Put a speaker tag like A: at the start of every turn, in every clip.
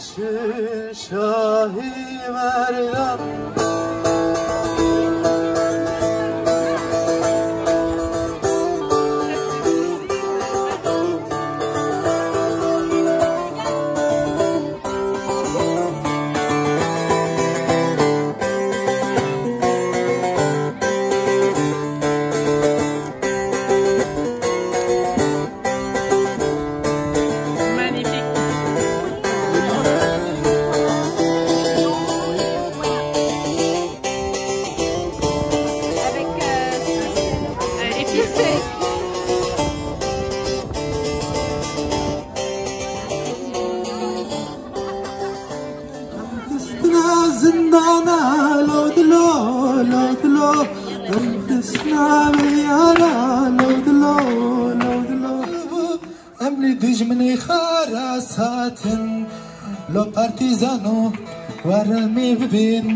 A: karşı Şahi Meryem. زندانا لو دلو لو دلو الفسنا مليانا لو دلو لو دلو امني دجمني خراساتن لو بارتيزانو ورمي ببين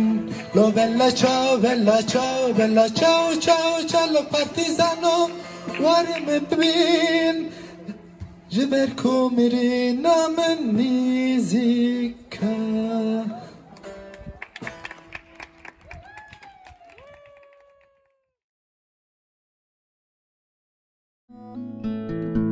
A: لو بلا ciao bella ciao bella ciao ciao ciao lo partigiano ورمي ببين جبركم رينا مني زكاه Música